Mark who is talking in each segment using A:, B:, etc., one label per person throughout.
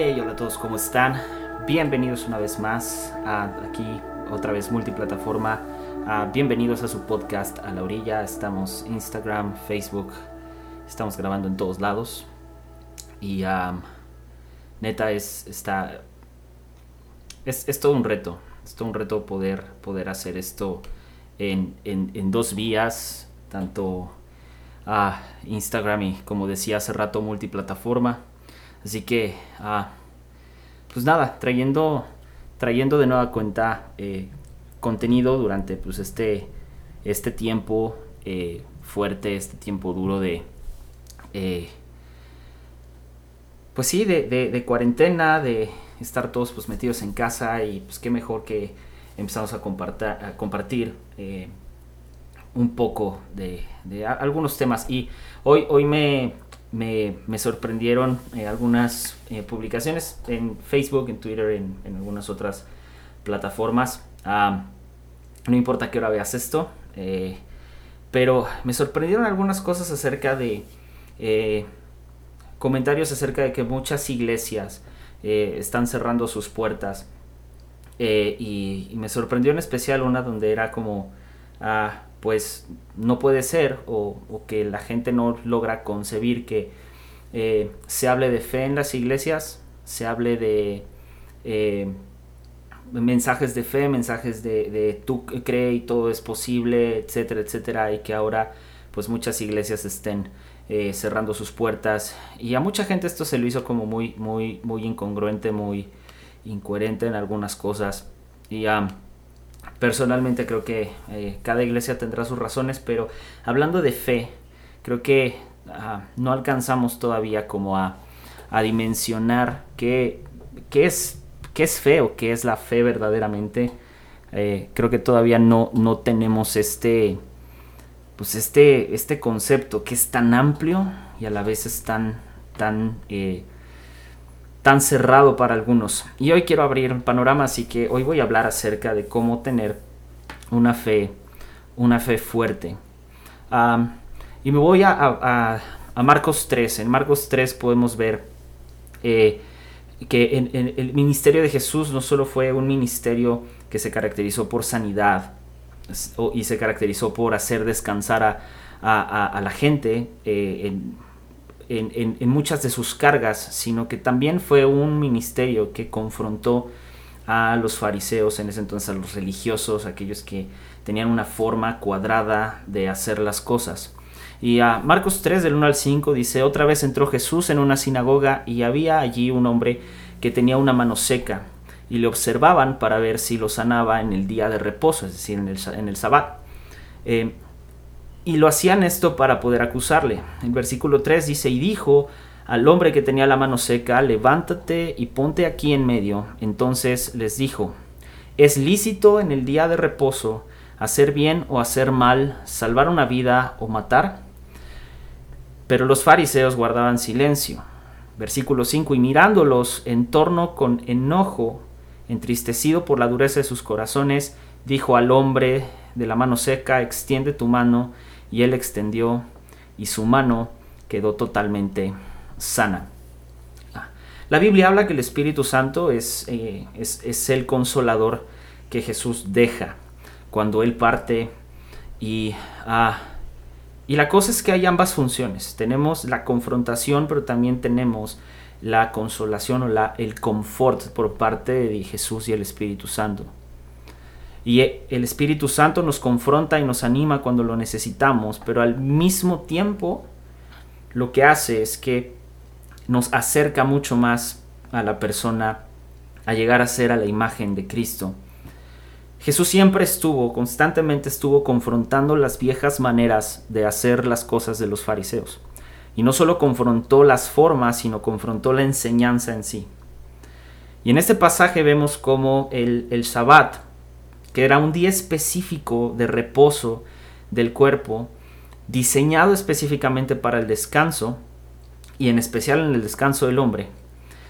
A: Hola a todos, ¿cómo están? Bienvenidos una vez más aquí, otra vez multiplataforma. Ah, bienvenidos a su podcast A la Orilla. Estamos Instagram, Facebook, estamos grabando en todos lados. Y ah, neta, es, está, es, todo un reto. Es todo un reto poder, poder hacer esto en, dos vías, tanto a Instagram y, como decía hace rato, multiplataforma. Así que, ah, pues nada, trayendo, trayendo de nueva cuenta eh, contenido durante pues este, este tiempo eh, fuerte, este tiempo duro de... Eh, pues sí, de, cuarentena, de estar todos pues metidos en casa y pues qué mejor que empezamos a, compartir, un poco de, de, algunos temas. Y hoy, hoy me, me, sorprendieron eh, algunas eh, publicaciones en Facebook, en Twitter, en, en algunas otras plataformas. no importa qué hora veas esto, eh, pero me sorprendieron algunas cosas acerca de comentarios acerca de que muchas iglesias están cerrando sus puertas. Y, me sorprendió en especial una donde era como... Ah, pues no puede ser o, que la gente no logra concebir que eh, se hable de fe en las iglesias, se hable de eh, mensajes de fe, mensajes de, tú cree y todo es posible, etcétera, etcétera, y que ahora pues muchas iglesias estén eh, cerrando sus puertas. Y a mucha gente esto se lo hizo como muy muy muy incongruente, muy incoherente en algunas cosas. Y um, Personalmente creo que eh, cada iglesia tendrá sus razones, pero hablando de fe, creo que ah, no alcanzamos todavía como a, dimensionar qué, qué, es, qué es fe o qué es la fe verdaderamente. Eh, creo que todavía no, no tenemos este, pues este, este concepto que es tan amplio y a la vez es tan, tan eh, tan cerrado para algunos. Y hoy quiero abrir un panorama, así que hoy voy a hablar acerca de cómo tener una fe, una fe fuerte. y me voy a, a, Marcos 3. En Marcos 3 podemos ver eh, que el ministerio de Jesús no solo fue un ministerio que se caracterizó por sanidad y se caracterizó por hacer descansar a, la gente eh, en, en, muchas de sus cargas, sino que también fue un ministerio que confrontó a los fariseos, en ese entonces a los religiosos, aquellos que tenían una forma cuadrada de hacer las cosas. Y a Marcos 3 del 1 al 5 dice, otra vez entró Jesús en una sinagoga y había allí un hombre que tenía una mano seca y le observaban para ver si lo sanaba en el día de reposo, es decir, en el, en el sabbat. Eh, y lo hacían esto para poder acusarle. El versículo 3 dice, y dijo al hombre que tenía la mano seca, levántate y ponte aquí en medio. Entonces les dijo, ¿es lícito en el día de reposo hacer bien o hacer mal, salvar una vida o matar? Pero los fariseos guardaban silencio. Versículo 5, y mirándolos en torno con enojo, entristecido por la dureza de sus corazones, dijo al hombre de la mano seca, extiende tu mano y él extendió y su mano quedó totalmente sana. Ah, la Biblia habla que el Espíritu Santo es, eh, es, el consolador que Jesús deja cuando Él parte y, ah, y la cosa es que hay ambas funciones. Tenemos la confrontación, pero también tenemos la consolación o la, el confort por parte de Jesús y el Espíritu Santo. Y el Espíritu Santo nos confronta y nos anima cuando lo necesitamos, pero al mismo tiempo lo que hace es que nos acerca mucho más a la persona, a llegar a ser a la imagen de Cristo. Jesús siempre estuvo, constantemente estuvo confrontando las viejas maneras de hacer las cosas de los fariseos. Y no solo confrontó las formas, sino confrontó la enseñanza en sí. Y en este pasaje vemos cómo el, el que era un día específico de reposo del cuerpo, diseñado específicamente para el descanso, y en especial en el descanso del hombre,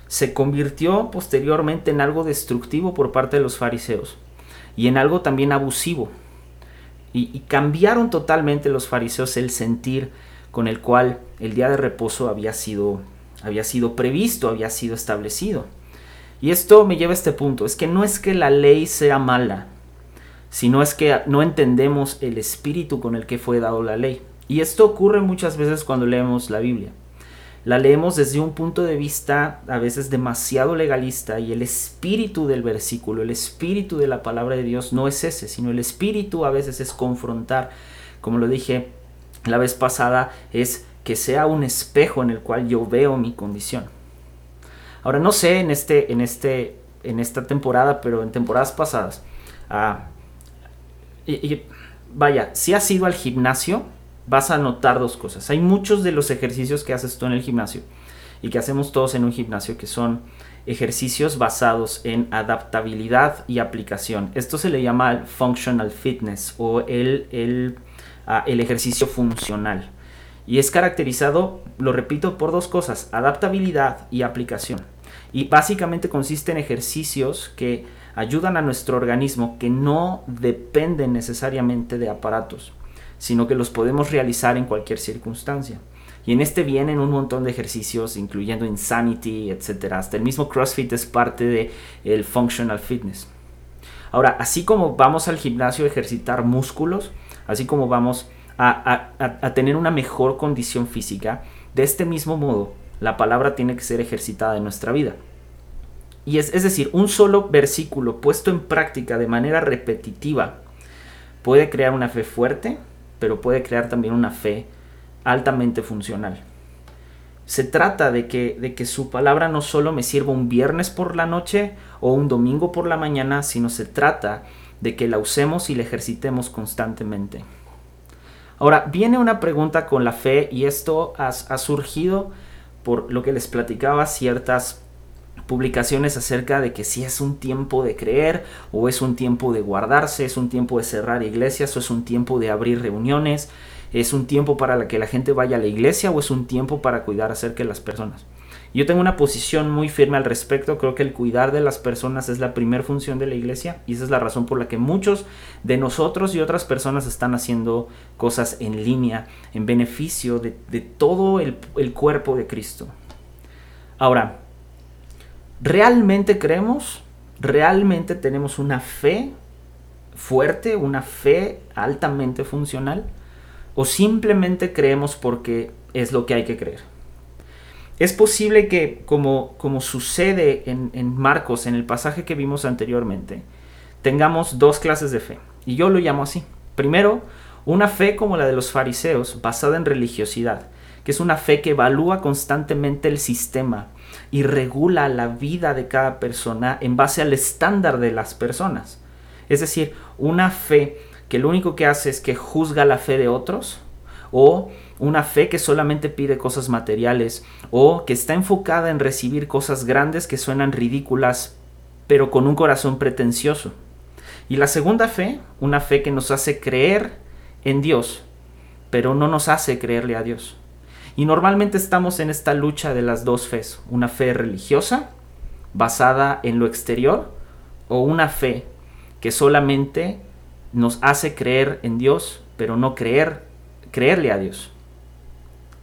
A: se convirtió posteriormente en algo destructivo por parte de los fariseos y en algo también abusivo. Y, cambiaron totalmente los fariseos el sentir con el cual el día de reposo había sido, había sido previsto, había sido establecido. Y esto me lleva a este punto, es que no es que la ley sea mala, sino es que no entendemos el espíritu con el que fue dado la ley. Y esto ocurre muchas veces cuando leemos la Biblia. La leemos desde un punto de vista a veces demasiado legalista y el espíritu del versículo, el espíritu de la palabra de Dios no es ese, sino el espíritu a veces es confrontar, como lo dije la vez pasada, es que sea un espejo en el cual yo veo mi condición. Ahora no sé en, este, en, este, en esta temporada, pero en temporadas pasadas, ah, y, vaya, si has ido al gimnasio, vas a notar dos cosas. Hay muchos de los ejercicios que haces tú en el gimnasio y que hacemos todos en un gimnasio que son ejercicios basados en adaptabilidad y aplicación. Esto se le llama el functional fitness o el, el, ah, el ejercicio funcional. Y es caracterizado, lo repito, por dos cosas, adaptabilidad y aplicación. Y básicamente consiste en ejercicios que ayudan a nuestro organismo que no dependen necesariamente de aparatos sino que los podemos realizar en cualquier circunstancia. Y en este vienen un montón de ejercicios, incluyendo Insanity, etc. Hasta el mismo CrossFit es parte del el Functional Fitness. Ahora, así como vamos al gimnasio a ejercitar músculos, así como vamos a, a, tener una mejor condición física, de este mismo modo, la palabra tiene que ser ejercitada en nuestra vida. Y es, es decir, un solo versículo puesto en práctica de manera repetitiva puede crear una fe fuerte, pero puede crear también una fe altamente funcional. Se trata de que, de que su palabra no solo me sirva un viernes por la noche o un domingo por la mañana, sino se trata de que la usemos y la ejercitemos constantemente. Ahora, viene una pregunta con la fe y esto ha, ha surgido por lo que les platicaba ciertas publicaciones acerca de que si es un tiempo de creer o es un tiempo de guardarse, es un tiempo de cerrar iglesias o es un tiempo de abrir reuniones, es un tiempo para que la gente vaya a la iglesia o es un tiempo para cuidar acerca de las personas. Yo tengo una posición muy firme al respecto, creo que el cuidar de las personas es la primera función de la iglesia y esa es la razón por la que muchos de nosotros y otras personas están haciendo cosas en línea en beneficio de, todo el, el cuerpo de Cristo. Ahora, ¿Realmente creemos? ¿Realmente tenemos una fe fuerte, una fe altamente funcional? ¿O simplemente creemos porque es lo que hay que creer? Es posible que, como, como sucede en, en Marcos, en el pasaje que vimos anteriormente, tengamos dos clases de fe. Y yo lo llamo así. Primero, una fe como la de los fariseos, basada en religiosidad, que es una fe que evalúa constantemente el sistema, y regula la vida de cada persona en base al estándar de las personas. Es decir, una fe que lo único que hace es que juzga la fe de otros o una fe que solamente pide cosas materiales o que está enfocada en recibir cosas grandes que suenan ridículas pero con un corazón pretencioso. Y la segunda fe, una fe que nos hace creer en Dios, pero no nos hace creerle a Dios. Y normalmente estamos en esta lucha de las dos fes, una fe religiosa basada en lo exterior o una fe que solamente nos hace creer en Dios, pero no creer creerle a Dios.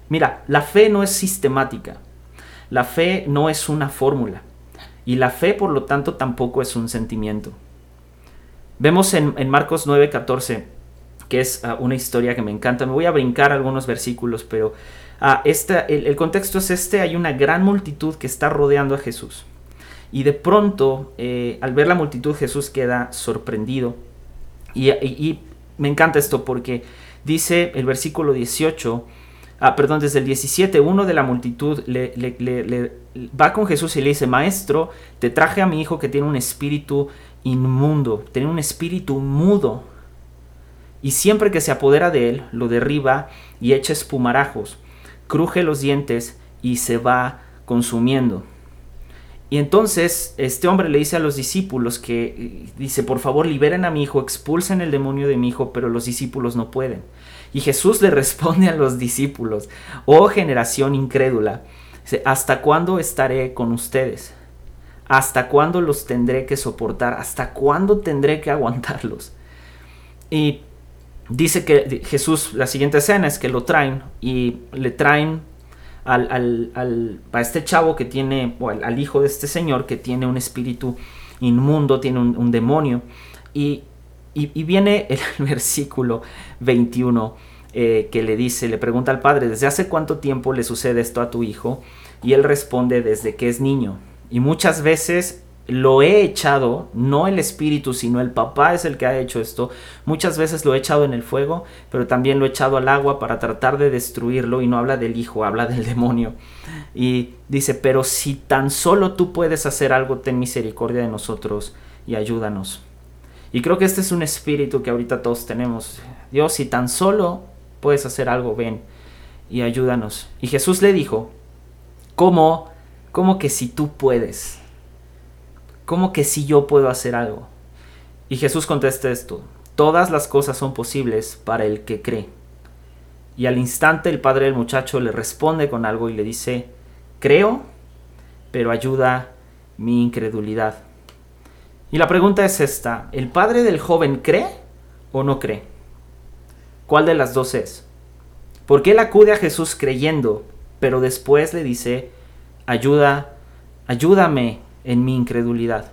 A: Mira, la fe no es sistemática. La fe no es una fórmula. Y la fe, por lo tanto, tampoco es un sentimiento. Vemos en, en Marcos 9:14, que es ah, una historia que me encanta. Me voy a brincar algunos versículos, pero El, contexto es este, hay una gran multitud que está rodeando a Jesús. Y de pronto, eh, al ver la multitud, Jesús queda sorprendido. Y, me encanta esto porque dice el versículo 18, ah, perdón, desde el 17, uno de la multitud le, va con Jesús y le dice, Maestro, te traje a mi hijo que tiene un espíritu inmundo, tiene un espíritu mudo. Y siempre que se apodera de él, lo derriba y echa espumarajos cruje los dientes y se va consumiendo. Y entonces este hombre le dice a los discípulos que dice, por favor liberen a mi hijo, expulsen el demonio de mi hijo, pero los discípulos no pueden. Y Jesús le responde a los discípulos, oh generación incrédula, ¿hasta cuándo estaré con ustedes? ¿Hasta cuándo los tendré que soportar? ¿Hasta cuándo tendré que aguantarlos? Y dice que Jesús, la siguiente escena es que lo traen y le traen al, a este chavo que tiene, o al, hijo de este señor que tiene un espíritu inmundo, tiene un, demonio. Y, y, viene el versículo 21 eh, que le dice, le pregunta al padre, ¿desde hace cuánto tiempo le sucede esto a tu hijo? Y él responde, desde que es niño. Y muchas veces lo he echado, no el espíritu, sino el papá es el que ha hecho esto. Muchas veces lo he echado en el fuego, pero también lo he echado al agua para tratar de destruirlo y no habla del hijo, habla del demonio. Y dice, pero si tan solo tú puedes hacer algo, ten misericordia de nosotros y ayúdanos. Y creo que este es un espíritu que ahorita todos tenemos. Dios, si tan solo puedes hacer algo, ven y ayúdanos. Y Jesús le dijo, ¿cómo? ¿Cómo que si tú puedes? ¿Cómo que si yo puedo hacer algo? Y Jesús contesta esto, todas las cosas son posibles para el que cree. Y al instante el padre del muchacho le responde con algo y le dice, creo, pero ayuda mi incredulidad. Y la pregunta es esta, ¿el padre del joven cree o no cree? ¿Cuál de las dos es? Porque él acude a Jesús creyendo, pero después le dice, ayuda, ayúdame en mi incredulidad.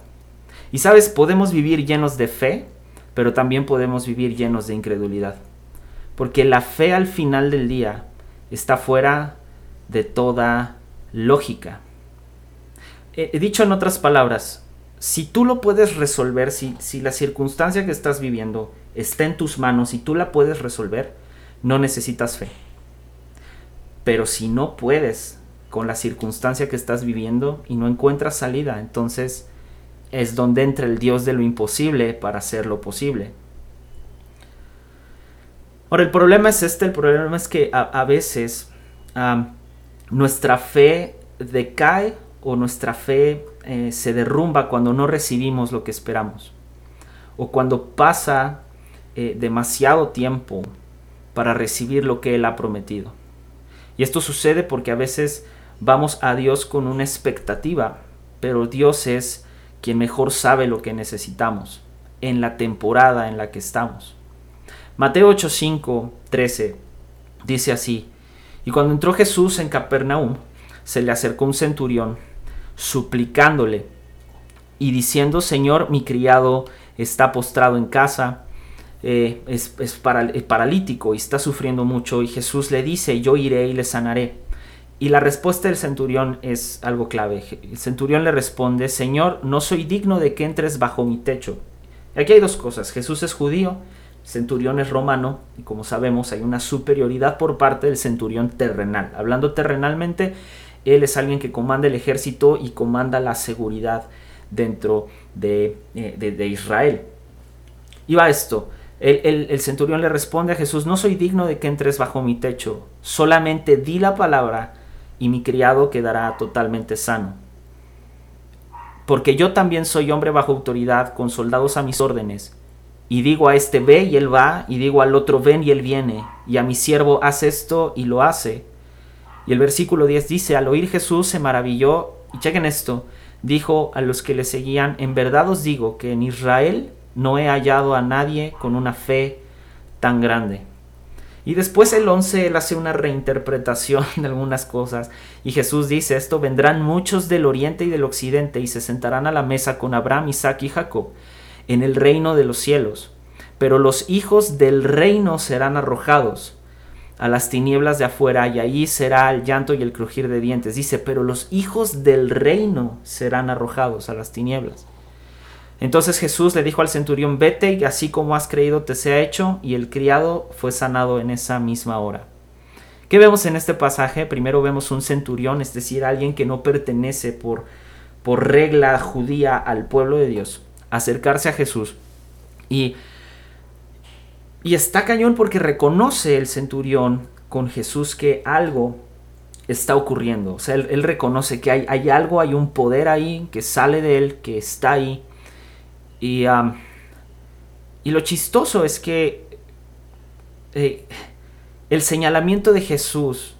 A: Y sabes, podemos vivir llenos de fe, pero también podemos vivir llenos de incredulidad. Porque la fe al final del día está fuera de toda lógica. He dicho en otras palabras, si tú lo puedes resolver, si, si la circunstancia que estás viviendo está en tus manos y tú la puedes resolver, no necesitas fe. Pero si no puedes con la circunstancia que estás viviendo y no encuentras salida, entonces es donde entra el Dios de lo imposible para hacer lo posible. Ahora, el problema es este, el problema es que a, veces nuestra fe decae o nuestra fe eh, se derrumba cuando no recibimos lo que esperamos. O cuando pasa eh, demasiado tiempo para recibir lo que Él ha prometido. Y esto sucede porque a veces vamos a Dios con una expectativa, pero Dios es quien mejor sabe lo que necesitamos en la temporada en la que estamos. Mateo 8:5, 13 dice así, y cuando entró Jesús en Capernaum, se le acercó un centurión, suplicándole y diciendo, Señor, mi criado está postrado en casa, eh, es paralítico y está sufriendo mucho, y Jesús le dice, yo iré y le sanaré. Y la respuesta del centurión es algo clave. El centurión le responde, Señor, no soy digno de que entres bajo mi techo. aquí hay dos cosas. Jesús es judío, el centurión es romano, y como sabemos hay una superioridad por parte del centurión terrenal. Hablando terrenalmente, él es alguien que comanda el ejército y comanda la seguridad dentro de, eh, Israel. Y va esto. el, centurión le responde a Jesús, no soy digno de que entres bajo mi techo, solamente di la palabra y mi criado quedará totalmente sano. Porque yo también soy hombre bajo autoridad, con soldados a mis órdenes. Y digo a este ve y él va, y digo al otro ven y él viene, y a mi siervo haz esto y lo hace. Y el versículo 10 dice, al oír Jesús se maravilló, y chequen esto, dijo a los que le seguían, en verdad os digo que en Israel no he hallado a nadie con una fe tan grande. Y después el 11 él hace una reinterpretación de algunas cosas y Jesús dice esto, vendrán muchos del oriente y del occidente y se sentarán a la mesa con Abraham, Isaac y Jacob en el reino de los cielos. Pero los hijos del reino serán arrojados a las tinieblas de afuera y ahí será el llanto y el crujir de dientes. Dice, pero los hijos del reino serán arrojados a las tinieblas. Entonces Jesús le dijo al centurión, vete y así como has creído te sea hecho, y el criado fue sanado en esa misma hora. ¿Qué vemos en este pasaje? Primero vemos un centurión, es decir, alguien que no pertenece por, por regla judía al pueblo de Dios, acercarse a Jesús. Y, y está cañón porque reconoce el centurión con Jesús que algo está ocurriendo. O sea, él, reconoce que hay, hay algo, hay un poder ahí que sale de él, que está ahí y, y lo chistoso es que eh, el señalamiento de Jesús,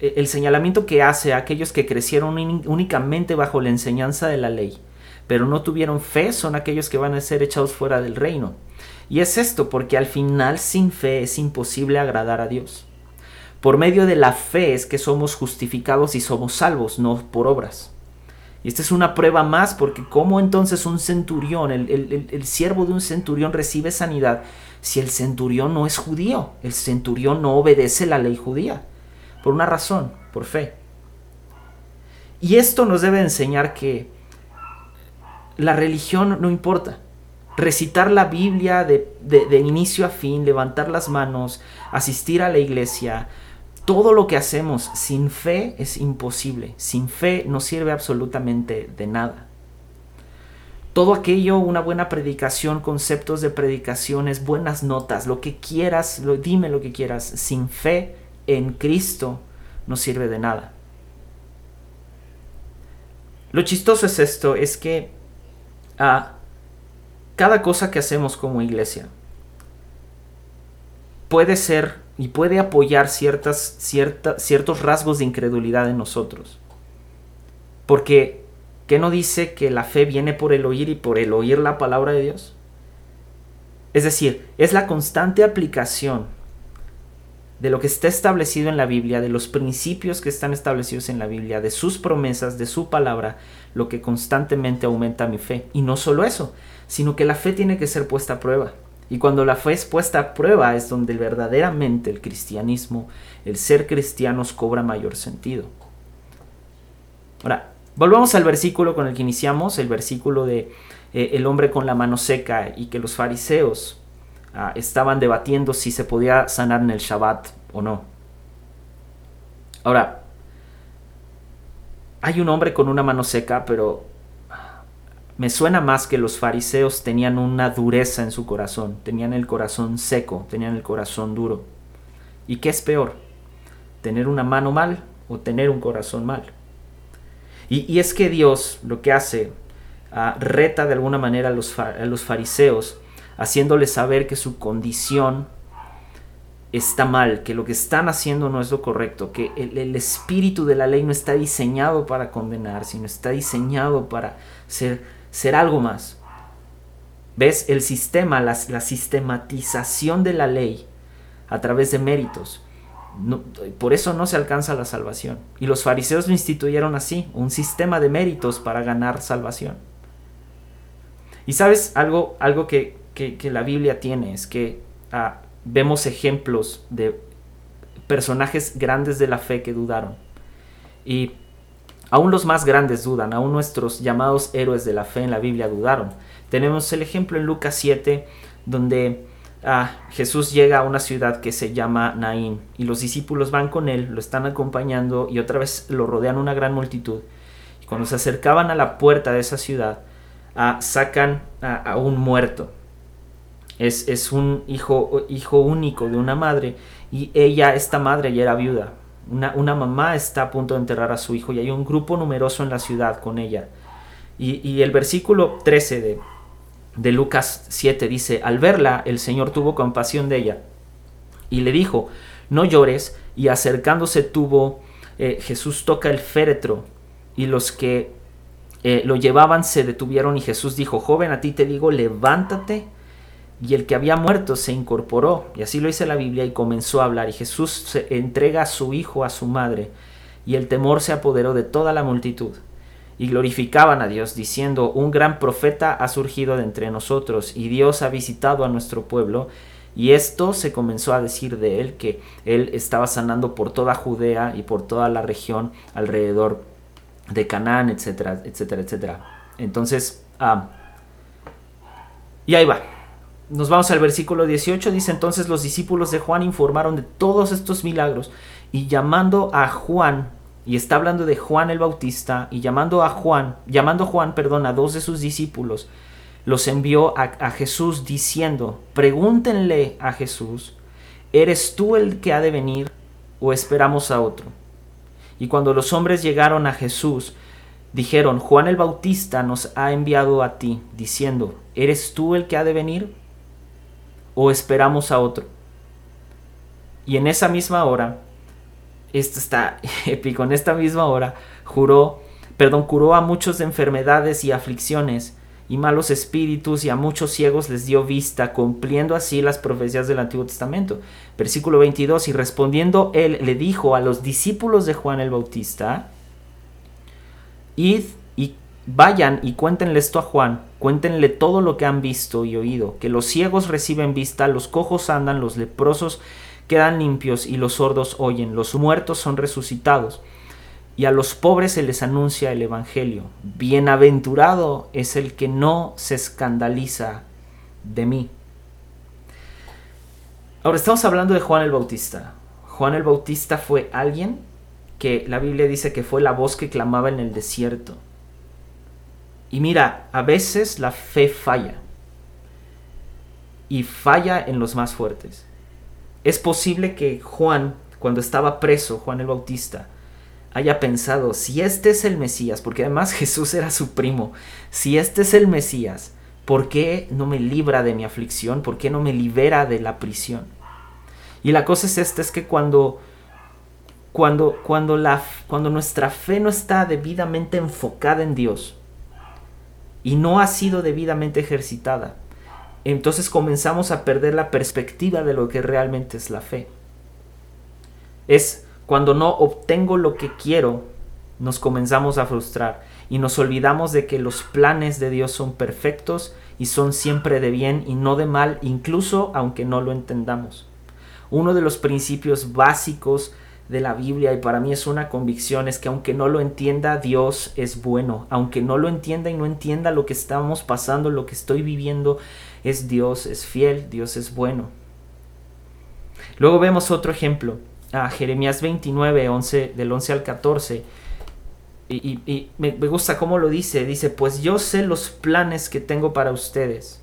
A: e, el señalamiento que hace a aquellos que crecieron únicamente bajo la enseñanza de la ley, pero no tuvieron fe, son aquellos que van a ser echados fuera del reino. Y es esto, porque al final sin fe es imposible agradar a Dios. Por medio de la fe es que somos justificados y somos salvos, no por obras. Esta es una prueba más porque cómo entonces un centurión, el, siervo de un centurión recibe sanidad si el centurión no es judío, el centurión no obedece la ley judía, por una razón, por fe. Y esto nos debe enseñar que la religión no importa. Recitar la Biblia de, de inicio a fin, levantar las manos, asistir a la iglesia, todo lo que hacemos sin fe es imposible. Sin fe no sirve absolutamente de nada. Todo aquello, una buena predicación, conceptos de predicaciones, buenas notas, lo que quieras, lo, dime lo que quieras, sin fe en Cristo no sirve de nada. Lo chistoso es esto, es que a ah, cada cosa que hacemos como iglesia puede ser y puede apoyar ciertas, ciertos rasgos de incredulidad en nosotros. Porque, ¿qué no dice que la fe viene por el oír y por el oír la palabra de Dios? Es decir, es la constante aplicación de lo que está establecido en la Biblia, de los principios que están establecidos en la Biblia, de sus promesas, de su palabra, lo que constantemente aumenta mi fe. Y no solo eso, sino que la fe tiene que ser puesta a prueba. Y cuando la fe es puesta a prueba es donde verdaderamente el cristianismo, el ser cristianos cobra mayor sentido. Ahora, volvamos al versículo con el que iniciamos, el versículo de eh, el hombre con la mano seca y que los fariseos ah, estaban debatiendo si se podía sanar en el Shabbat o no. Ahora, hay un hombre con una mano seca, pero me suena más que los fariseos tenían una dureza en su corazón, tenían el corazón seco, tenían el corazón duro. ¿Y qué es peor? ¿Tener una mano mal o tener un corazón mal? Y, es que Dios lo que hace, ah, reta de alguna manera a los, los fariseos, haciéndoles saber que su condición está mal, que lo que están haciendo no es lo correcto, que el, el, espíritu de la ley no está diseñado para condenar, sino está diseñado para ser ser algo más. ¿Ves? El sistema, la, sistematización de la ley a través de méritos. por eso no se alcanza la salvación. Y los fariseos lo instituyeron así, un sistema de méritos para ganar salvación. Y sabes, algo, algo que, la Biblia tiene es que ah, vemos ejemplos de personajes grandes de la fe que dudaron. Y Aún los más grandes dudan, aún nuestros llamados héroes de la fe en la Biblia dudaron. Tenemos el ejemplo en Lucas 7, donde ah, Jesús llega a una ciudad que se llama Naín y los discípulos van con él, lo están acompañando y otra vez lo rodean una gran multitud. Y cuando se acercaban a la puerta de esa ciudad, ah, sacan a un muerto. Es, es un hijo, hijo único de una madre y ella, esta madre, ya era viuda una, mamá está a punto de enterrar a su hijo y hay un grupo numeroso en la ciudad con ella. Y, el versículo 13 de, de Lucas 7 dice, al verla el Señor tuvo compasión de ella y le dijo, no llores, y acercándose tuvo, eh, Jesús toca el féretro y los que eh, lo llevaban se detuvieron y Jesús dijo, joven, a ti te digo, levántate y el que había muerto se incorporó, y así lo dice la Biblia, y comenzó a hablar. Y Jesús se entrega a su hijo a su madre, y el temor se apoderó de toda la multitud. Y glorificaban a Dios, diciendo, un gran profeta ha surgido de entre nosotros, y Dios ha visitado a nuestro pueblo. Y esto se comenzó a decir de él, que él estaba sanando por toda Judea y por toda la región alrededor de Canaán, etcétera, etcétera, etcétera. Entonces, ah, y ahí va nos vamos al versículo 18, dice entonces los discípulos de Juan informaron de todos estos milagros y llamando a Juan, y está hablando de Juan el Bautista, y llamando a Juan, llamando a Juan, perdón, a dos de sus discípulos, los envió a, a Jesús diciendo, pregúntenle a Jesús, ¿eres tú el que ha de venir o esperamos a otro? Y cuando los hombres llegaron a Jesús, dijeron, Juan el Bautista nos ha enviado a ti, diciendo, ¿eres tú el que ha de venir o esperamos a otro. Y en esa misma hora, esto está épico, en esta misma hora, juró, perdón, curó a muchos de enfermedades y aflicciones y malos espíritus y a muchos ciegos les dio vista, cumpliendo así las profecías del Antiguo Testamento. Versículo 22, y respondiendo él le dijo a los discípulos de Juan el Bautista, id y vayan y cuéntenle esto a Juan, cuéntenle todo lo que han visto y oído, que los ciegos reciben vista, los cojos andan, los leprosos quedan limpios y los sordos oyen, los muertos son resucitados y a los pobres se les anuncia el Evangelio. Bienaventurado es el que no se escandaliza de mí. Ahora estamos hablando de Juan el Bautista. Juan el Bautista fue alguien que la Biblia dice que fue la voz que clamaba en el desierto. Y mira, a veces la fe falla. Y falla en los más fuertes. Es posible que Juan, cuando estaba preso, Juan el Bautista, haya pensado, si este es el Mesías, porque además Jesús era su primo, si este es el Mesías, ¿por qué no me libra de mi aflicción? ¿Por qué no me libera de la prisión? Y la cosa es esta, es que cuando, cuando, cuando, la, cuando nuestra fe no está debidamente enfocada en Dios y no ha sido debidamente ejercitada, entonces comenzamos a perder la perspectiva de lo que realmente es la fe. Es cuando no obtengo lo que quiero, nos comenzamos a frustrar y nos olvidamos de que los planes de Dios son perfectos y son siempre de bien y no de mal, incluso aunque no lo entendamos. Uno de los principios básicos de la Biblia y para mí es una convicción es que aunque no lo entienda Dios es bueno, aunque no lo entienda y no entienda lo que estamos pasando, lo que estoy viviendo, es Dios, es fiel, Dios es bueno. Luego vemos otro ejemplo a Jeremías 29, 11, del 11 al 14. Y, me, me gusta cómo lo dice. Dice, pues yo sé los planes que tengo para ustedes.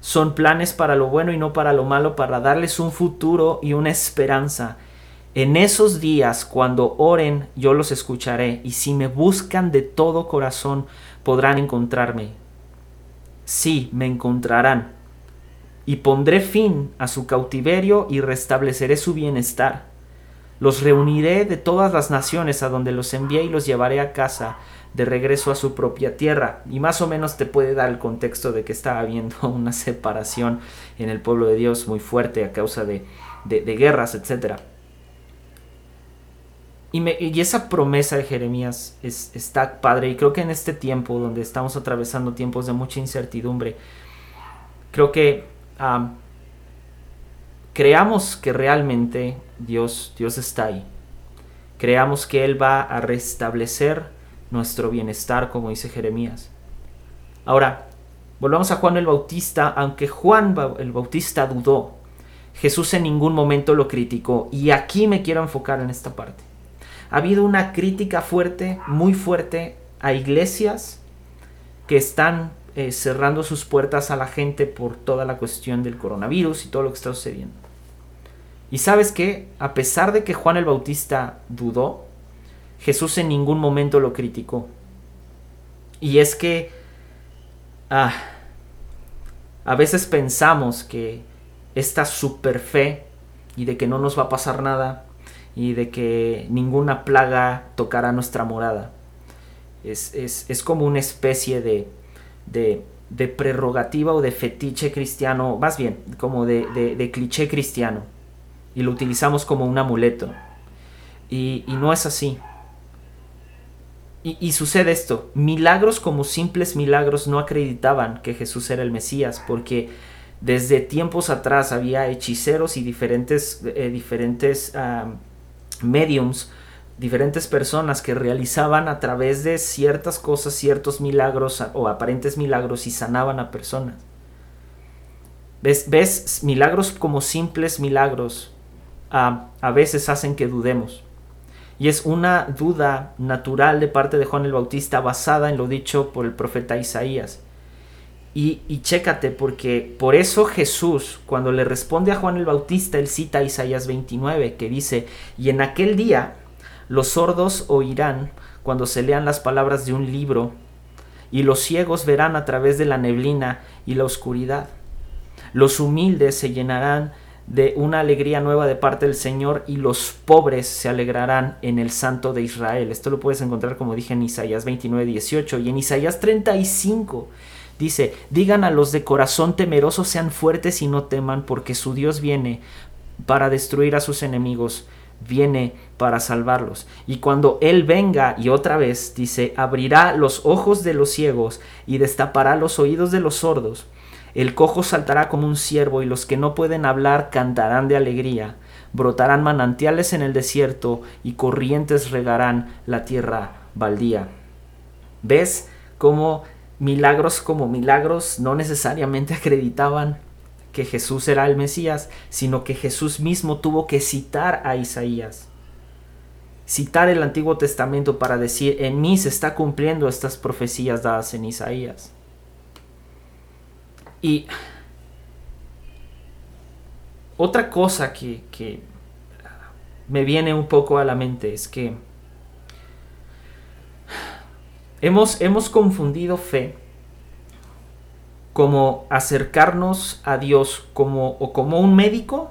A: Son planes para lo bueno y no para lo malo, para darles un futuro y una esperanza. En esos días, cuando oren, yo los escucharé, y si me buscan de todo corazón, podrán encontrarme. Sí, me encontrarán y pondré fin a su cautiverio y restableceré su bienestar. Los reuniré de todas las naciones a donde los envié y los llevaré a casa de regreso a su propia tierra. Y más o menos te puede dar el contexto de que estaba habiendo una separación en el pueblo de Dios muy fuerte a causa de, guerras, etc. Y, esa promesa de Jeremías es, está padre. Y creo que en este tiempo, donde estamos atravesando tiempos de mucha incertidumbre, creo que creamos que realmente Dios, Dios está ahí. Creamos que Él va a restablecer nuestro bienestar, como dice Jeremías. Ahora, volvamos a Juan el Bautista. Aunque Juan el Bautista dudó, Jesús en ningún momento lo criticó. Y aquí me quiero enfocar en esta parte. Ha habido una crítica fuerte, muy fuerte, a iglesias que están eh, cerrando sus puertas a la gente por toda la cuestión del coronavirus y todo lo que está sucediendo. Y sabes que, a pesar de que Juan el Bautista dudó, Jesús en ningún momento lo criticó. Y es que ah, a veces pensamos que esta super fe y de que no nos va a pasar nada y de que ninguna plaga tocará nuestra morada. Es, es como una especie de de, prerrogativa o de fetiche cristiano, más bien como de, cliché cristiano, y lo utilizamos como un amuleto. Y, no es así. Y, y, sucede esto, milagros como simples milagros no acreditaban que Jesús era el Mesías, porque desde tiempos atrás había hechiceros y diferentes, eh, diferentes mediums diferentes personas que realizaban a través de ciertas cosas, ciertos milagros o aparentes milagros y sanaban a personas. ¿Ves? ¿Ves? Milagros como simples milagros a veces hacen que dudemos. Y es una duda natural de parte de Juan el Bautista basada en lo dicho por el profeta Isaías. Y, y chécate, porque por eso Jesús, cuando le responde a Juan el Bautista, él cita Isaías 29, que dice, y en aquel día los sordos oirán cuando se lean las palabras de un libro, y los ciegos verán a través de la neblina y la oscuridad. Los humildes se llenarán de una alegría nueva de parte del Señor y los pobres se alegrarán en el Santo de Israel. Esto lo puedes encontrar como dije en Isaías 29, 18 y en Isaías 35. Dice, digan a los de corazón temeroso sean fuertes y no teman porque su Dios viene para destruir a sus enemigos viene para salvarlos. Y cuando Él venga, y otra vez dice, abrirá los ojos de los ciegos y destapará los oídos de los sordos. El cojo saltará como un ciervo y los que no pueden hablar cantarán de alegría. Brotarán manantiales en el desierto y corrientes regarán la tierra baldía. ¿Ves cómo milagros como milagros no necesariamente acreditaban que Jesús era el Mesías, sino que Jesús mismo tuvo que citar a Isaías. Citar el Antiguo Testamento para decir, en mí se está cumpliendo estas profecías dadas en Isaías. Y otra cosa que, que me viene un poco a la mente es que hemos, hemos confundido fe como acercarnos a Dios como o como un médico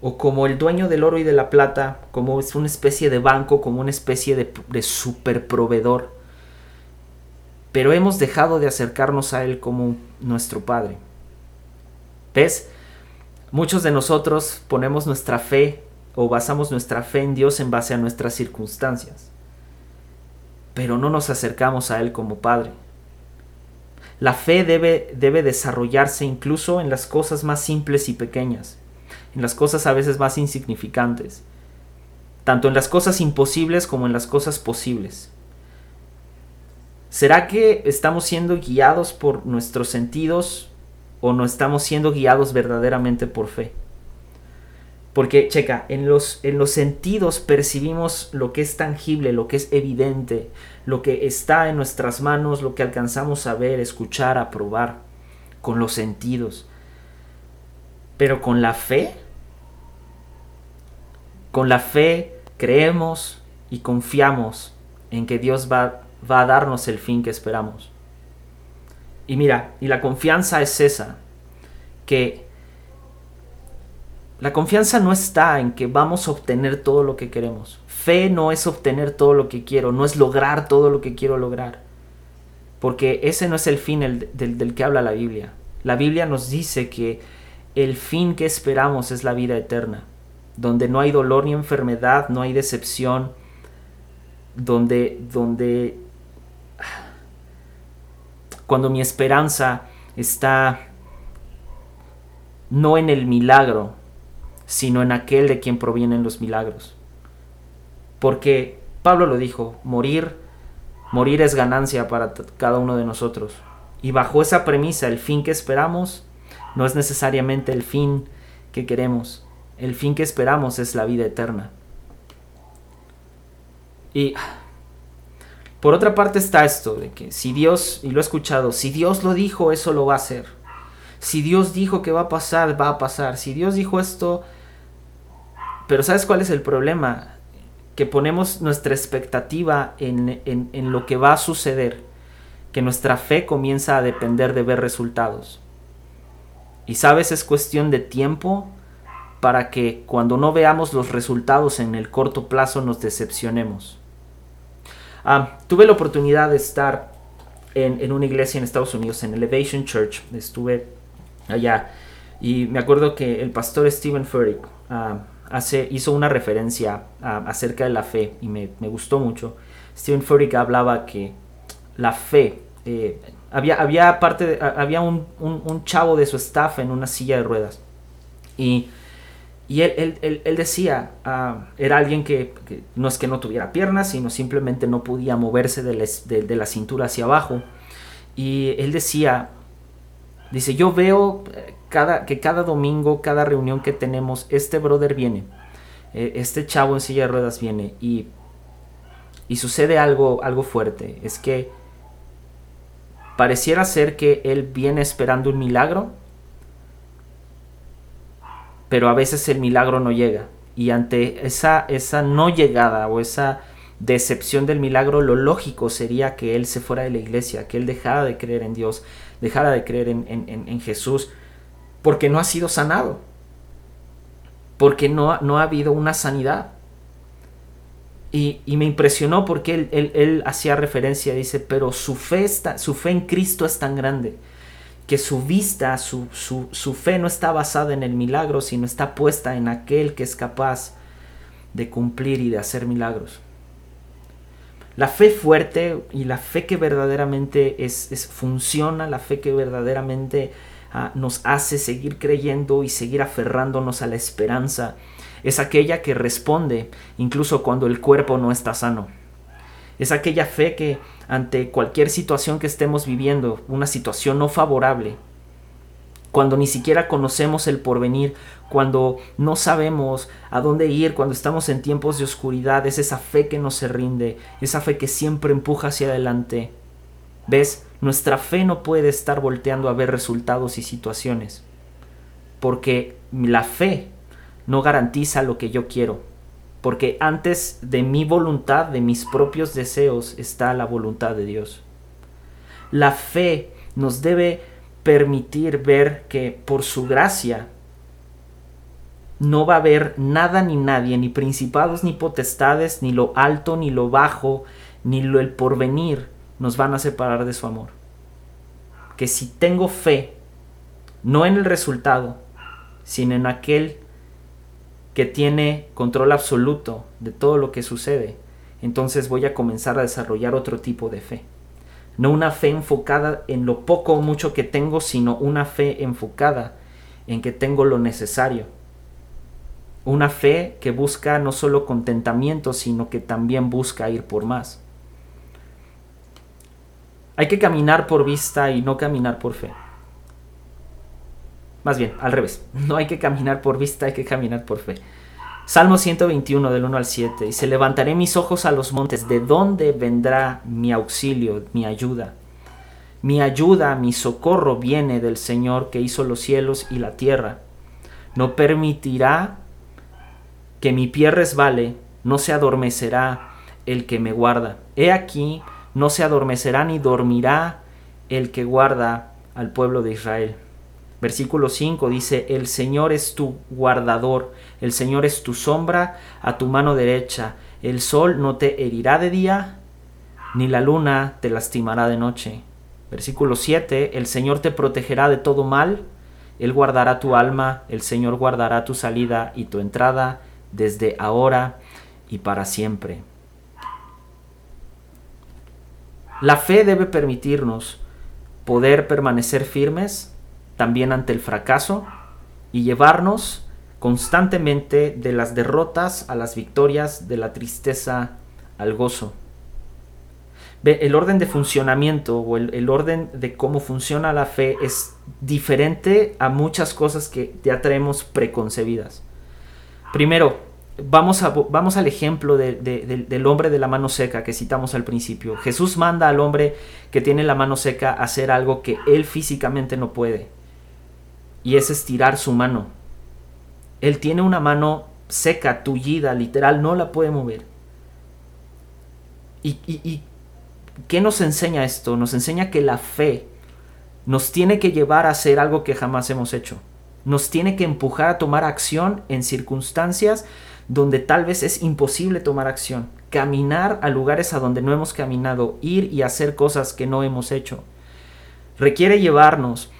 A: o como el dueño del oro y de la plata, como es una especie de banco, como una especie de, de super proveedor. Pero hemos dejado de acercarnos a Él como nuestro Padre. ¿Ves? Muchos de nosotros ponemos nuestra fe o basamos nuestra fe en Dios en base a nuestras circunstancias. Pero no nos acercamos a Él como Padre. La fe debe, debe desarrollarse incluso en las cosas más simples y pequeñas, en las cosas a veces más insignificantes, tanto en las cosas imposibles como en las cosas posibles. ¿Será que estamos siendo guiados por nuestros sentidos o no estamos siendo guiados verdaderamente por fe? Porque, checa, en los, en los sentidos percibimos lo que es tangible, lo que es evidente, lo que está en nuestras manos, lo que alcanzamos a ver, escuchar, a probar, con los sentidos. Pero con la fe, con la fe creemos y confiamos en que Dios va, va a darnos el fin que esperamos. Y mira, y la confianza es esa, que la confianza no está en que vamos a obtener todo lo que queremos. Fe no es obtener todo lo que quiero, no es lograr todo lo que quiero lograr. Porque ese no es el fin del, que habla la Biblia. La Biblia nos dice que el fin que esperamos es la vida eterna, donde no hay dolor ni enfermedad, no hay decepción, donde, donde cuando mi esperanza está no en el milagro, sino en aquel de quien provienen los milagros. Porque Pablo lo dijo, morir, morir es ganancia para cada uno de nosotros. Y bajo esa premisa, el fin que esperamos no es necesariamente el fin que queremos. El fin que esperamos es la vida eterna. Y por otra parte está esto de que si Dios, y lo he escuchado, si Dios lo dijo, eso lo va a hacer. Si Dios dijo que va a pasar, va a pasar. Si Dios dijo esto, pero ¿sabes cuál es el problema? Que ponemos nuestra expectativa en, en, lo que va a suceder, que nuestra fe comienza a depender de ver resultados. Y sabes, es cuestión de tiempo para que cuando no veamos los resultados en el corto plazo nos decepcionemos. Ah, tuve la oportunidad de estar en, en, una iglesia en Estados Unidos, en Elevation Church. Estuve allá y me acuerdo que el pastor Stephen Furtick ah, hizo una referencia acerca de la fe y me, gustó mucho. Stephen Furtick hablaba que la fe, eh, había, había, parte había un, chavo de su staff en una silla de ruedas y, y él, él, decía, ah, era alguien que, no es que no tuviera piernas, sino simplemente no podía moverse de, de la cintura hacia abajo. Y él decía, dice, yo veo eh, cada, que cada domingo, cada reunión que tenemos, este brother viene, eh, este chavo en silla de ruedas viene y, y sucede algo, algo fuerte. Es que pareciera ser que él viene esperando un milagro, pero a veces el milagro no llega. Y ante esa, esa no llegada o esa decepción del milagro, lo lógico sería que él se fuera de la iglesia, que él dejara de creer en Dios, dejara de creer en, en Jesús porque no ha sido sanado. porque no, no ha habido una sanidad. Y, me impresionó porque él, él, hacía referencia, dice, pero su fe, está, su fe en Cristo es tan grande que su vista, su, su, su, fe no está basada en el milagro, sino está puesta en aquel que es capaz de cumplir y de hacer milagros. La fe fuerte y la fe que verdaderamente es, es funciona, la fe que verdaderamente ah, nos hace seguir creyendo y seguir aferrándonos a la esperanza, es aquella que responde incluso cuando el cuerpo no está sano. Es aquella fe que ante cualquier situación que estemos viviendo, una situación no favorable, cuando ni siquiera conocemos el porvenir, cuando no sabemos a dónde ir, cuando estamos en tiempos de oscuridad, es esa fe que no se rinde, esa fe que siempre empuja hacia adelante. ¿Ves? Nuestra fe no puede estar volteando a ver resultados y situaciones, porque la fe no garantiza lo que yo quiero, porque antes de mi voluntad, de mis propios deseos, está la voluntad de Dios. La fe nos debe permitir ver que por su gracia no va a haber nada ni nadie, ni principados ni potestades, ni lo alto ni lo bajo, ni lo el porvenir nos van a separar de su amor. Que si tengo fe, no en el resultado, sino en aquel que tiene control absoluto de todo lo que sucede, entonces voy a comenzar a desarrollar otro tipo de fe. No una fe enfocada en lo poco o mucho que tengo, sino una fe enfocada en que tengo lo necesario. Una fe que busca no solo contentamiento, sino que también busca ir por más. Hay que caminar por vista y no caminar por fe. Más bien, al revés. No hay que caminar por vista, hay que caminar por fe. Salmo 121 del 1 al 7. Dice, levantaré mis ojos a los montes. ¿De dónde vendrá mi auxilio, mi ayuda? Mi ayuda, mi socorro viene del Señor que hizo los cielos y la tierra. No permitirá que mi pie resbale, no se adormecerá el que me guarda. He aquí, no se adormecerá ni dormirá el que guarda al pueblo de Israel. Versículo 5 dice, el Señor es tu guardador, el Señor es tu sombra a tu mano derecha, el sol no te herirá de día, ni la luna te lastimará de noche. Versículo 7, el Señor te protegerá de todo mal, Él guardará tu alma, el Señor guardará tu salida y tu entrada desde ahora y para siempre. La fe debe permitirnos poder permanecer firmes también ante el fracaso y llevarnos constantemente de las derrotas a las victorias, de la tristeza al gozo. El orden de funcionamiento o el, orden de cómo funciona la fe es diferente a muchas cosas que ya traemos preconcebidas. Primero, vamos, a, vamos al ejemplo del hombre de la mano seca que citamos al principio. Jesús manda al hombre que tiene la mano seca a hacer algo que él físicamente no puede y es estirar su mano. Él tiene una mano seca, tullida, literal, no la puede mover. ¿Y, y, qué nos enseña esto? Nos enseña que la fe nos tiene que llevar a hacer algo que jamás hemos hecho. Nos tiene que empujar a tomar acción en circunstancias donde tal vez es imposible tomar acción. Caminar a lugares a donde no hemos caminado, ir y hacer cosas que no hemos hecho. Requiere llevarnos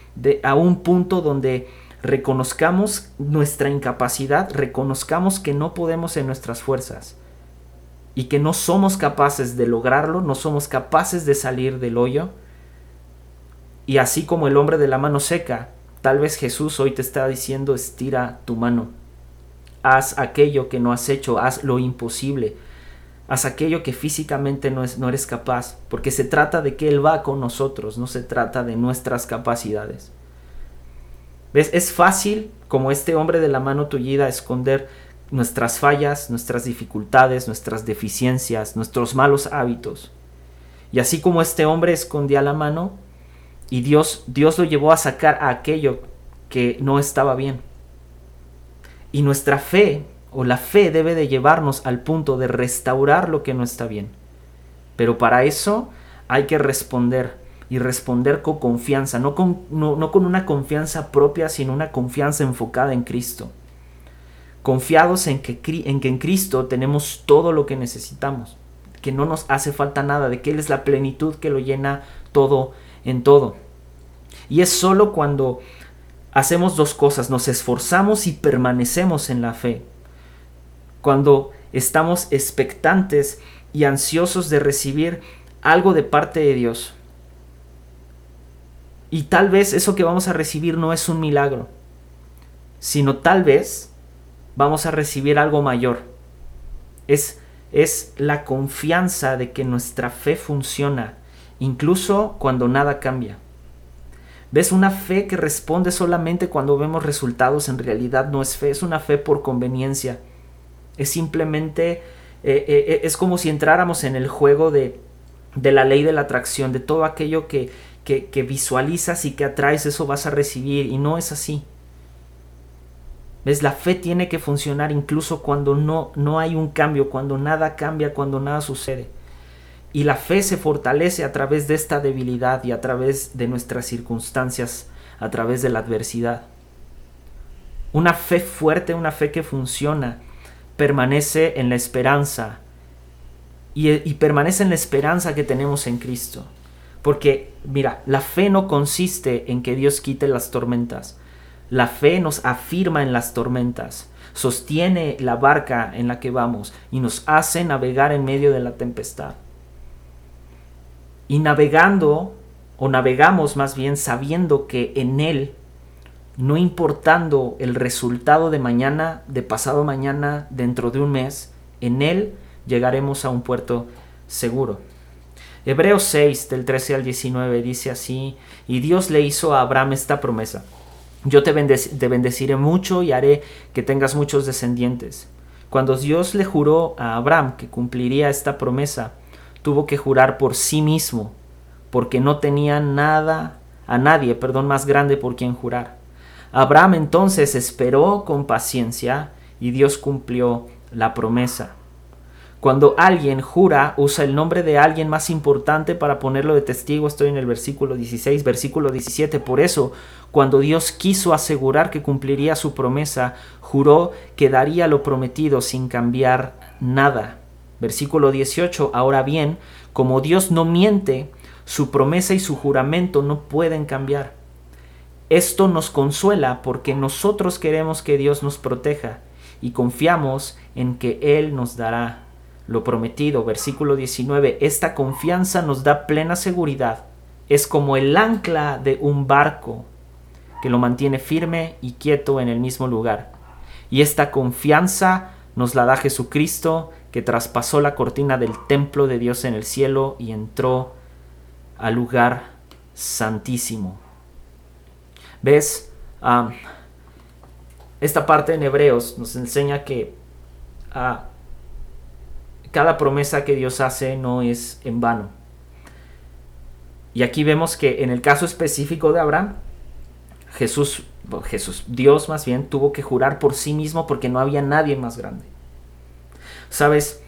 A: a un punto donde reconozcamos nuestra incapacidad, reconozcamos que no podemos en nuestras fuerzas y que no somos capaces de lograrlo, no somos capaces de salir del hoyo. Y así como el hombre de la mano seca, tal vez Jesús hoy te está diciendo estira tu mano, haz aquello que no has hecho, haz lo imposible, haz aquello que físicamente no, es, no eres capaz, porque se trata de que Él va con nosotros, no se trata de nuestras capacidades. ¿Ves? Es fácil, como este hombre de la mano tullida, esconder nuestras fallas, nuestras dificultades, nuestras deficiencias, nuestros malos hábitos. Y así como este hombre escondía la mano, y Dios, Dios lo llevó a sacar a aquello que no estaba bien. Y nuestra fe o la fe debe de llevarnos al punto de restaurar lo que no está bien. Pero para eso hay que responder y responder con confianza, no con, no, con una confianza propia, sino una confianza enfocada en Cristo. confiados en que, en que en Cristo tenemos todo lo que necesitamos, que no nos hace falta nada, de que Él es la plenitud que lo llena todo en todo. Y es solo cuando hacemos dos cosas, nos esforzamos y permanecemos en la fe, cuando estamos expectantes y ansiosos de recibir algo de parte de Dios. Y tal vez eso que vamos a recibir no es un milagro, sino tal vez vamos a recibir algo mayor. Es, es la confianza de que nuestra fe funciona, incluso cuando nada cambia. ¿Ves? Una fe que responde solamente cuando vemos resultados en realidad no es fe, es una fe por conveniencia. Es simplemente, eh, eh, eh, es como si entráramos en el juego de, de la ley de la atracción, de todo aquello que, que, que visualizas y que atraes, eso vas a recibir, y no es así. ¿Ves? La fe tiene que funcionar incluso cuando no, no hay un cambio, cuando nada cambia, cuando nada sucede. Y la fe se fortalece a través de esta debilidad y a través de nuestras circunstancias, a través de la adversidad. Una fe fuerte, una fe que funciona, permanece en la esperanza y, y, permanece en la esperanza que tenemos en Cristo. Porque, mira, la fe no consiste en que Dios quite las tormentas. La fe nos afirma en las tormentas, sostiene la barca en la que vamos y nos hace navegar en medio de la tempestad. Y navegando, o navegamos más bien sabiendo que en Él, no importando el resultado de mañana, de pasado mañana, dentro de un mes, en Él llegaremos a un puerto seguro. Hebreos 6 del 13 al 19 dice así, y Dios le hizo a Abraham esta promesa, yo te, te bendeciré mucho y haré que tengas muchos descendientes. Cuando Dios le juró a Abraham que cumpliría esta promesa, tuvo que jurar por sí mismo, porque no tenía nada, a nadie, perdón, más grande por quien jurar. Abraham entonces esperó con paciencia y Dios cumplió la promesa. Cuando alguien jura, usa el nombre de alguien más importante para ponerlo de testigo. Estoy en el versículo 16, versículo 17. Por eso, cuando Dios quiso asegurar que cumpliría su promesa, juró que daría lo prometido sin cambiar nada. Versículo 18, ahora bien, como Dios no miente, su promesa y su juramento no pueden cambiar. Esto nos consuela porque nosotros queremos que Dios nos proteja y confiamos en que Él nos dará lo prometido. Versículo 19, esta confianza nos da plena seguridad. Es como el ancla de un barco que lo mantiene firme y quieto en el mismo lugar. Y esta confianza nos la da Jesucristo que traspasó la cortina del templo de Dios en el cielo y entró al lugar santísimo. ¿Ves? esta parte en Hebreos nos enseña que ah, cada promesa que Dios hace no es en vano. Y aquí vemos que en el caso específico de Abraham, Jesús, Jesús, Dios más bien, tuvo que jurar por sí mismo porque no había nadie más grande. Sabes,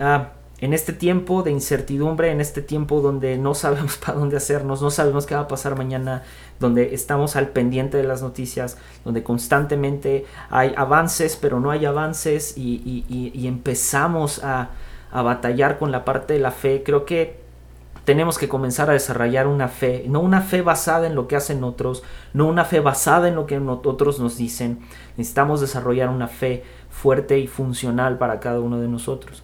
A: ah, en este tiempo de incertidumbre, en este tiempo donde no sabemos para dónde hacernos, no sabemos qué va a pasar mañana, donde estamos al pendiente de las noticias, donde constantemente hay avances, pero no hay avances y, empezamos a, a batallar con la parte de la fe, creo que tenemos que comenzar a desarrollar una fe, no una fe basada en lo que hacen otros, no una fe basada en lo que otros nos dicen. Necesitamos desarrollar una fe fuerte y funcional para cada uno de nosotros.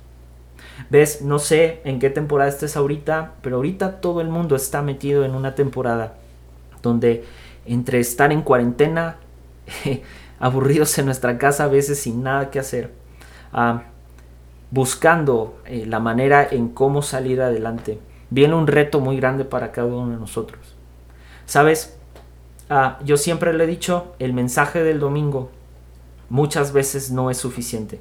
A: ¿Ves? No sé en qué temporada estés ahorita, pero ahorita todo el mundo está metido en una temporada donde entre estar en cuarentena, aburridos en nuestra casa a veces sin nada que hacer, ah, buscando eh, la manera en cómo salir adelante, viene un reto muy grande para cada uno de nosotros. Sabes, ah, yo siempre le he dicho, el mensaje del domingo muchas veces no es suficiente.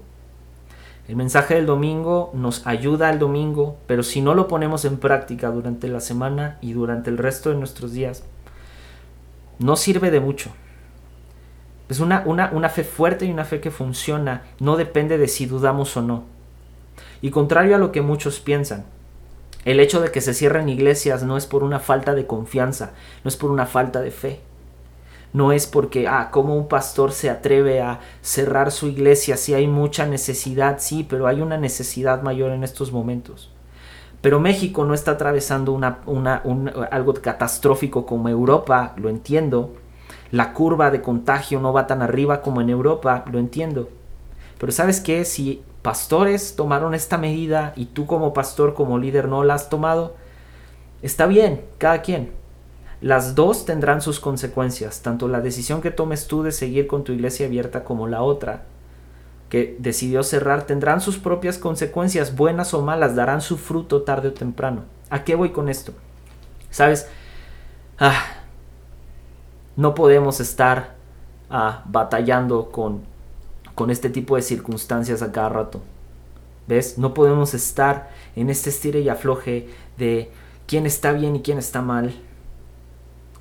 A: El mensaje del domingo nos ayuda al domingo, pero si no lo ponemos en práctica durante la semana y durante el resto de nuestros días, no sirve de mucho. Es una, una, una fe fuerte y una fe que funciona, no depende de si dudamos o no. Y contrario a lo que muchos piensan, el hecho de que se cierren iglesias no es por una falta de confianza, no es por una falta de fe. No es porque, ah, como un pastor se atreve a cerrar su iglesia si hay mucha necesidad, sí, pero hay una necesidad mayor en estos momentos. Pero México no está atravesando una, una, algo catastrófico como Europa, lo entiendo. La curva de contagio no va tan arriba como en Europa, lo entiendo. Pero sabes qué, si pastores tomaron esta medida y tú como pastor, como líder no la has tomado, está bien, cada quien. Las dos tendrán sus consecuencias, tanto la decisión que tomes tú de seguir con tu iglesia abierta como la otra que decidió cerrar tendrán sus propias consecuencias, buenas o malas, darán su fruto tarde o temprano. ¿A qué voy con esto? ¿Sabes? Ah, no podemos estar ah, batallando con, con este tipo de circunstancias a cada rato. ¿Ves? No podemos estar en este estire y afloje de quién está bien y quién está mal.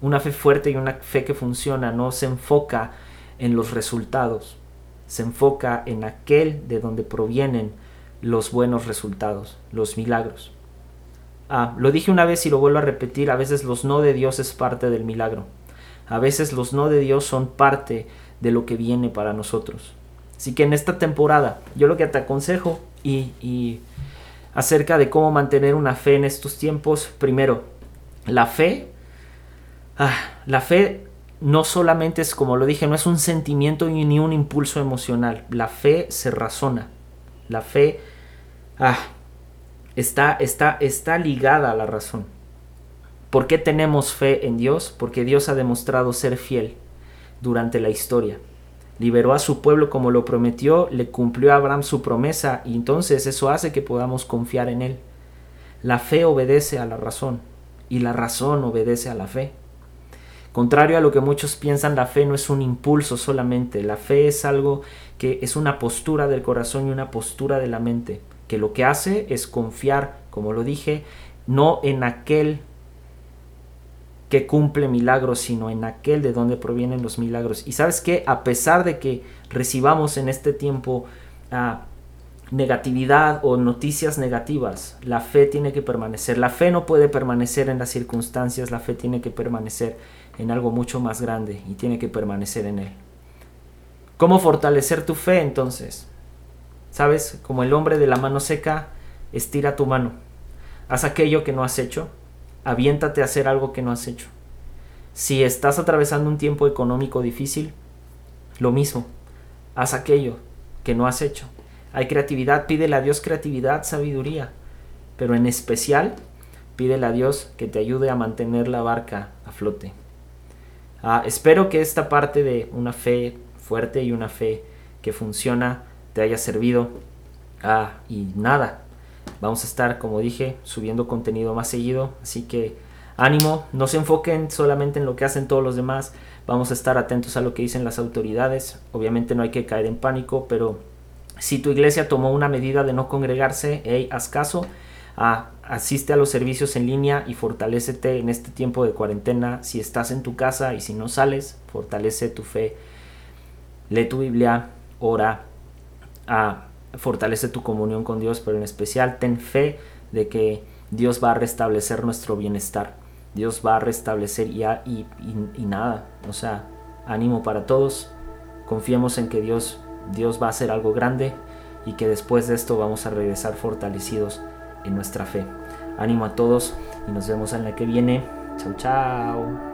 A: Una fe fuerte y una fe que funciona no se enfoca en los resultados se enfoca en aquel de donde provienen los buenos resultados, los milagros. Ah, lo dije una vez y lo vuelvo a repetir, a veces los no de Dios es parte del milagro. A veces los no de Dios son parte de lo que viene para nosotros. Así que en esta temporada, yo lo que te aconsejo y, y acerca de cómo mantener una fe en estos tiempos, primero, la fe, ah, la fe no solamente es, como lo dije, no es un sentimiento ni un impulso emocional. La fe se razona. La fe ah, está, está, está ligada a la razón. ¿Por qué tenemos fe en Dios? Porque Dios ha demostrado ser fiel durante la historia. Liberó a su pueblo como lo prometió, le cumplió a Abraham su promesa y entonces eso hace que podamos confiar en Él. La fe obedece a la razón y la razón obedece a la fe. Contrario a lo que muchos piensan, la fe no es un impulso solamente, la fe es algo que es una postura del corazón y una postura de la mente, que lo que hace es confiar, como lo dije, no en aquel que cumple milagros, sino en aquel de donde provienen los milagros. Y sabes que a pesar de que recibamos en este tiempo ah, negatividad o noticias negativas, la fe tiene que permanecer. La fe no puede permanecer en las circunstancias, la fe tiene que permanecer en algo mucho más grande y tiene que permanecer en él. ¿Cómo fortalecer tu fe entonces? ¿Sabes? Como el hombre de la mano seca, estira tu mano. Haz aquello que no has hecho. Aviéntate a hacer algo que no has hecho. Si estás atravesando un tiempo económico difícil, lo mismo. Haz aquello que no has hecho. Hay creatividad, pídele a Dios creatividad, sabiduría. Pero en especial, pídele a Dios que te ayude a mantener la barca a flote. Ah, espero que esta parte de una fe fuerte y una fe que funciona te haya servido. Ah, y nada, vamos a estar, como dije, subiendo contenido más seguido. Así que ánimo, no se enfoquen solamente en lo que hacen todos los demás. Vamos a estar atentos a lo que dicen las autoridades. Obviamente no hay que caer en pánico, pero si tu iglesia tomó una medida de no congregarse, hey, haz caso asiste a los servicios en línea y fortalecete en este tiempo de cuarentena. Si estás en tu casa y si no sales, fortalece tu fe. Lee tu Biblia, ora, fortalece tu comunión con Dios, pero en especial ten fe de que Dios va a restablecer nuestro bienestar. Dios va a restablecer y, y, y, nada. O sea, ánimo para todos. Confiemos en que Dios, Dios va a hacer algo grande y que después de esto vamos a regresar fortalecidos en nuestra fe. Ánimo a todos y nos vemos en la que viene. Chao, chao.